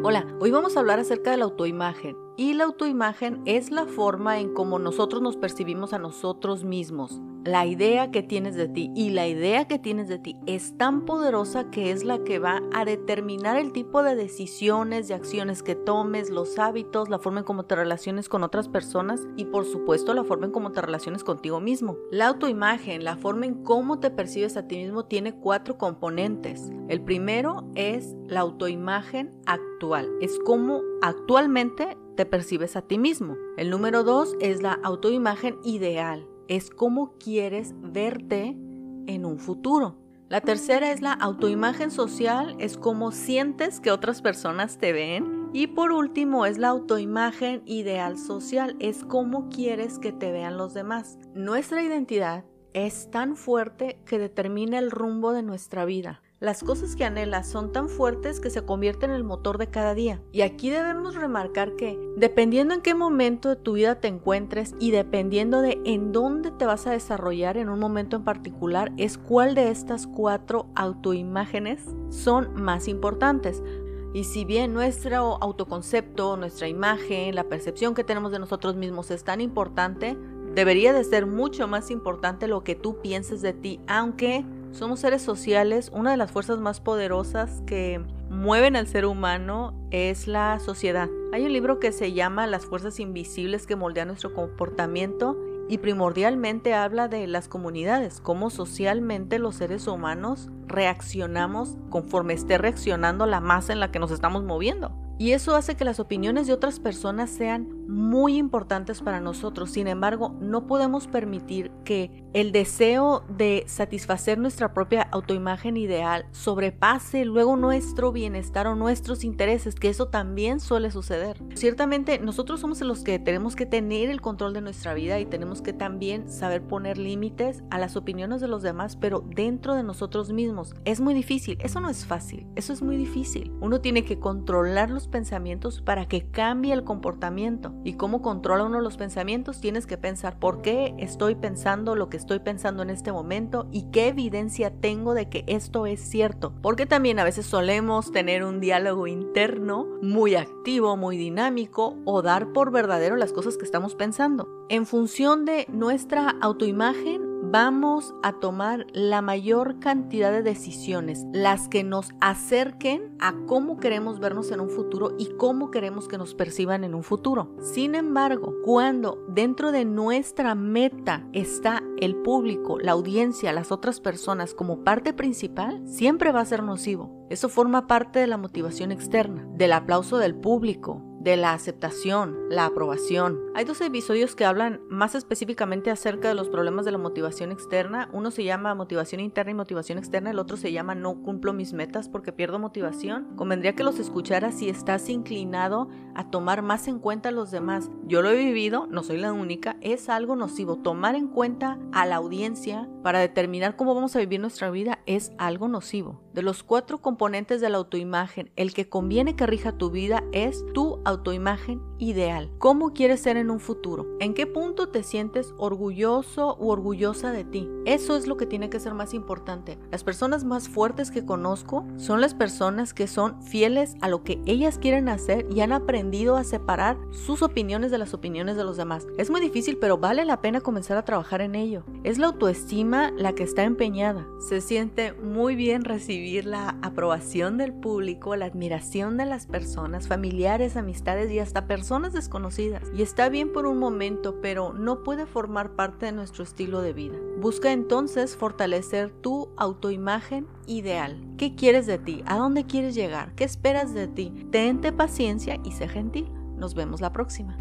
Hola, hoy vamos a hablar acerca de la autoimagen. Y la autoimagen es la forma en cómo nosotros nos percibimos a nosotros mismos. La idea que tienes de ti y la idea que tienes de ti es tan poderosa que es la que va a determinar el tipo de decisiones, de acciones que tomes, los hábitos, la forma en cómo te relaciones con otras personas y por supuesto la forma en cómo te relaciones contigo mismo. La autoimagen, la forma en cómo te percibes a ti mismo tiene cuatro componentes. El primero es la autoimagen actual. Es como actualmente te percibes a ti mismo. El número dos es la autoimagen ideal. Es cómo quieres verte en un futuro. La tercera es la autoimagen social, es cómo sientes que otras personas te ven. Y por último es la autoimagen ideal social, es cómo quieres que te vean los demás. Nuestra identidad es tan fuerte que determina el rumbo de nuestra vida. Las cosas que anhelas son tan fuertes que se convierten en el motor de cada día. Y aquí debemos remarcar que, dependiendo en qué momento de tu vida te encuentres y dependiendo de en dónde te vas a desarrollar en un momento en particular, es cuál de estas cuatro autoimágenes son más importantes. Y si bien nuestro autoconcepto, nuestra imagen, la percepción que tenemos de nosotros mismos es tan importante, debería de ser mucho más importante lo que tú pienses de ti, aunque somos seres sociales, una de las fuerzas más poderosas que mueven al ser humano es la sociedad. Hay un libro que se llama Las fuerzas invisibles que moldean nuestro comportamiento y primordialmente habla de las comunidades, cómo socialmente los seres humanos reaccionamos conforme esté reaccionando la masa en la que nos estamos moviendo. Y eso hace que las opiniones de otras personas sean muy importantes para nosotros. Sin embargo, no podemos permitir que el deseo de satisfacer nuestra propia autoimagen ideal sobrepase luego nuestro bienestar o nuestros intereses, que eso también suele suceder. Ciertamente, nosotros somos los que tenemos que tener el control de nuestra vida y tenemos que también saber poner límites a las opiniones de los demás, pero dentro de nosotros mismos. Es muy difícil, eso no es fácil, eso es muy difícil. Uno tiene que controlar los pensamientos para que cambie el comportamiento. ¿Y cómo controla uno los pensamientos? Tienes que pensar por qué estoy pensando lo que estoy pensando en este momento y qué evidencia tengo de que esto es cierto. Porque también a veces solemos tener un diálogo interno muy activo, muy dinámico o dar por verdadero las cosas que estamos pensando. En función de nuestra autoimagen, vamos a tomar la mayor cantidad de decisiones, las que nos acerquen a cómo queremos vernos en un futuro y cómo queremos que nos perciban en un futuro. Sin embargo, cuando dentro de nuestra meta está el público, la audiencia, las otras personas como parte principal, siempre va a ser nocivo. Eso forma parte de la motivación externa, del aplauso del público, de la aceptación, la aprobación. Hay dos episodios que hablan más específicamente acerca de los problemas de la motivación externa. Uno se llama motivación interna y motivación externa, el otro se llama no cumplo mis metas porque pierdo motivación. Convendría que los escucharas si estás inclinado a tomar más en cuenta a los demás. Yo lo he vivido, no soy la única, es algo nocivo. Tomar en cuenta a la audiencia para determinar cómo vamos a vivir nuestra vida es algo nocivo. De los cuatro componentes de la autoimagen, el que conviene que rija tu vida es tu autoimagen ideal. ¿Cómo quieres ser en un futuro? ¿En qué punto te sientes orgulloso u orgullosa de ti? Eso es lo que tiene que ser más importante. Las personas más fuertes que conozco son las personas que son fieles a lo que ellas quieren hacer y han aprendido a separar sus opiniones de las opiniones de los demás. Es muy difícil, pero vale la pena comenzar a trabajar en ello. Es la autoestima la que está empeñada. Se siente muy bien la aprobación del público, la admiración de las personas, familiares, amistades, y hasta personas desconocidas. Y está bien por un momento, pero no puede formar parte de nuestro estilo de vida. Busca entonces fortalecer tu autoimagen ideal. ¿Qué quieres de ti? ¿A dónde quieres llegar? ¿Qué esperas de ti? Tente paciencia y sé gentil. Nos vemos la próxima.